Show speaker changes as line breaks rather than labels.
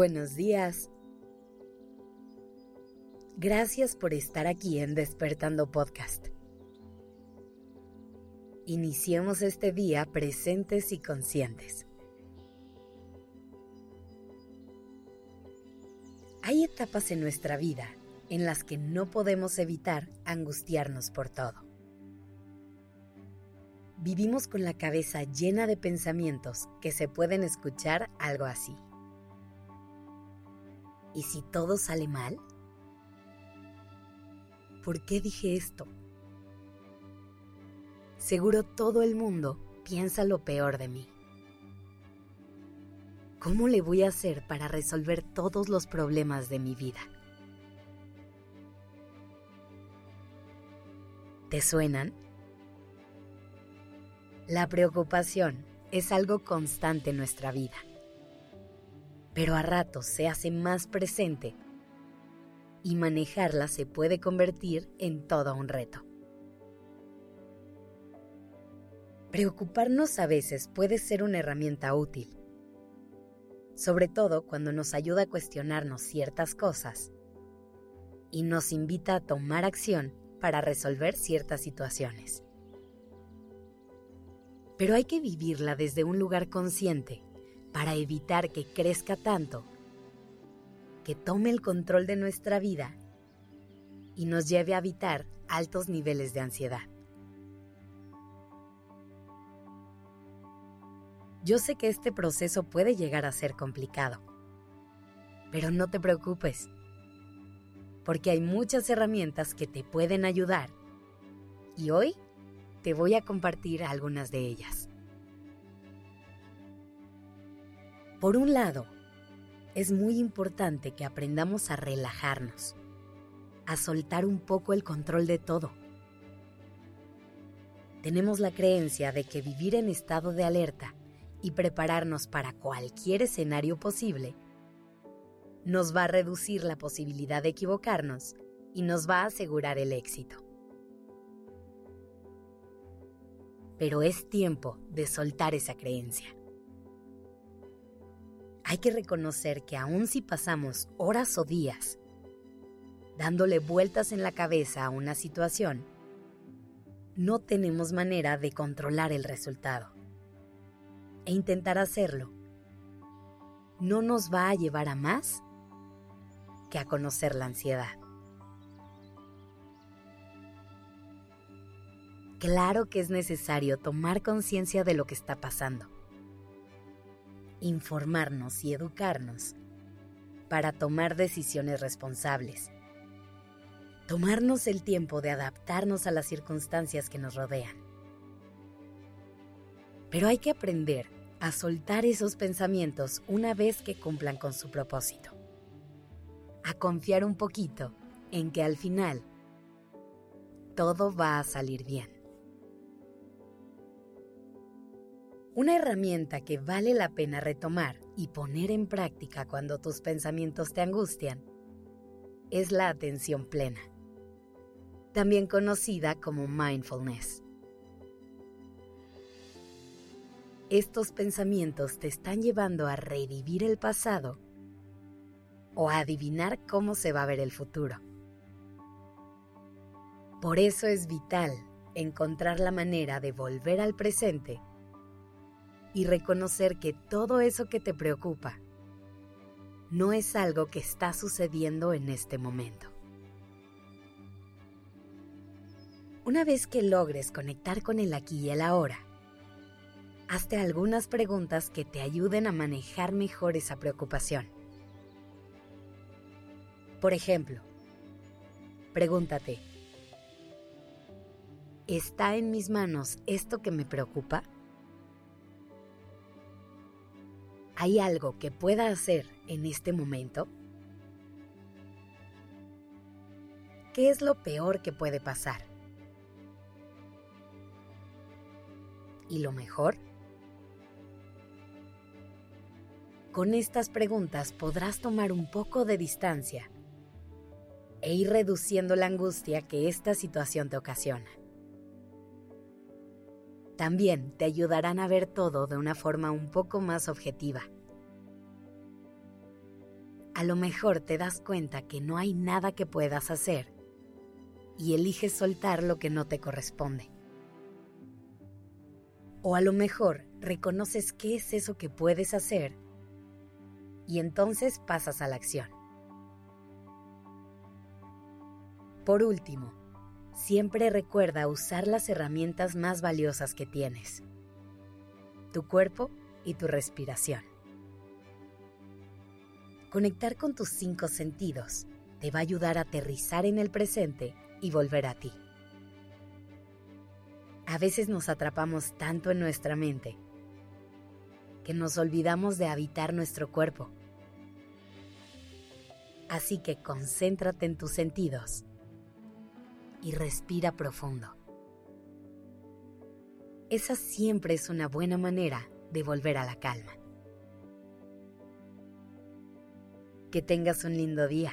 Buenos días. Gracias por estar aquí en Despertando Podcast. Iniciemos este día presentes y conscientes. Hay etapas en nuestra vida en las que no podemos evitar angustiarnos por todo. Vivimos con la cabeza llena de pensamientos que se pueden escuchar algo así. ¿Y si todo sale mal? ¿Por qué dije esto? Seguro todo el mundo piensa lo peor de mí. ¿Cómo le voy a hacer para resolver todos los problemas de mi vida? ¿Te suenan? La preocupación es algo constante en nuestra vida pero a ratos se hace más presente y manejarla se puede convertir en todo un reto. Preocuparnos a veces puede ser una herramienta útil, sobre todo cuando nos ayuda a cuestionarnos ciertas cosas y nos invita a tomar acción para resolver ciertas situaciones. Pero hay que vivirla desde un lugar consciente para evitar que crezca tanto, que tome el control de nuestra vida y nos lleve a evitar altos niveles de ansiedad. Yo sé que este proceso puede llegar a ser complicado, pero no te preocupes, porque hay muchas herramientas que te pueden ayudar y hoy te voy a compartir algunas de ellas. Por un lado, es muy importante que aprendamos a relajarnos, a soltar un poco el control de todo. Tenemos la creencia de que vivir en estado de alerta y prepararnos para cualquier escenario posible nos va a reducir la posibilidad de equivocarnos y nos va a asegurar el éxito. Pero es tiempo de soltar esa creencia. Hay que reconocer que aun si pasamos horas o días dándole vueltas en la cabeza a una situación, no tenemos manera de controlar el resultado. E intentar hacerlo no nos va a llevar a más que a conocer la ansiedad. Claro que es necesario tomar conciencia de lo que está pasando informarnos y educarnos para tomar decisiones responsables. Tomarnos el tiempo de adaptarnos a las circunstancias que nos rodean. Pero hay que aprender a soltar esos pensamientos una vez que cumplan con su propósito. A confiar un poquito en que al final todo va a salir bien. Una herramienta que vale la pena retomar y poner en práctica cuando tus pensamientos te angustian es la atención plena, también conocida como mindfulness. Estos pensamientos te están llevando a revivir el pasado o a adivinar cómo se va a ver el futuro. Por eso es vital encontrar la manera de volver al presente y reconocer que todo eso que te preocupa no es algo que está sucediendo en este momento. Una vez que logres conectar con el aquí y el ahora, hazte algunas preguntas que te ayuden a manejar mejor esa preocupación. Por ejemplo, pregúntate, ¿está en mis manos esto que me preocupa? ¿Hay algo que pueda hacer en este momento? ¿Qué es lo peor que puede pasar? ¿Y lo mejor? Con estas preguntas podrás tomar un poco de distancia e ir reduciendo la angustia que esta situación te ocasiona también te ayudarán a ver todo de una forma un poco más objetiva. a lo mejor te das cuenta que no hay nada que puedas hacer y eliges soltar lo que no te corresponde. O a lo mejor reconoces qué es eso que puedes hacer y entonces pasas a la acción. Por último, siempre recuerda usar las herramientas más valiosas que tienes, tu cuerpo y tu respiración. Conectar con tus cinco sentidos te va a ayudar a aterrizar en el presente y volver a ti. A veces nos atrapamos tanto en nuestra mente que nos olvidamos de habitar nuestro cuerpo. Así que concéntrate en tus sentidos y respira profundo. Esa siempre es una buena manera de volver a la calma. Que tengas un lindo día.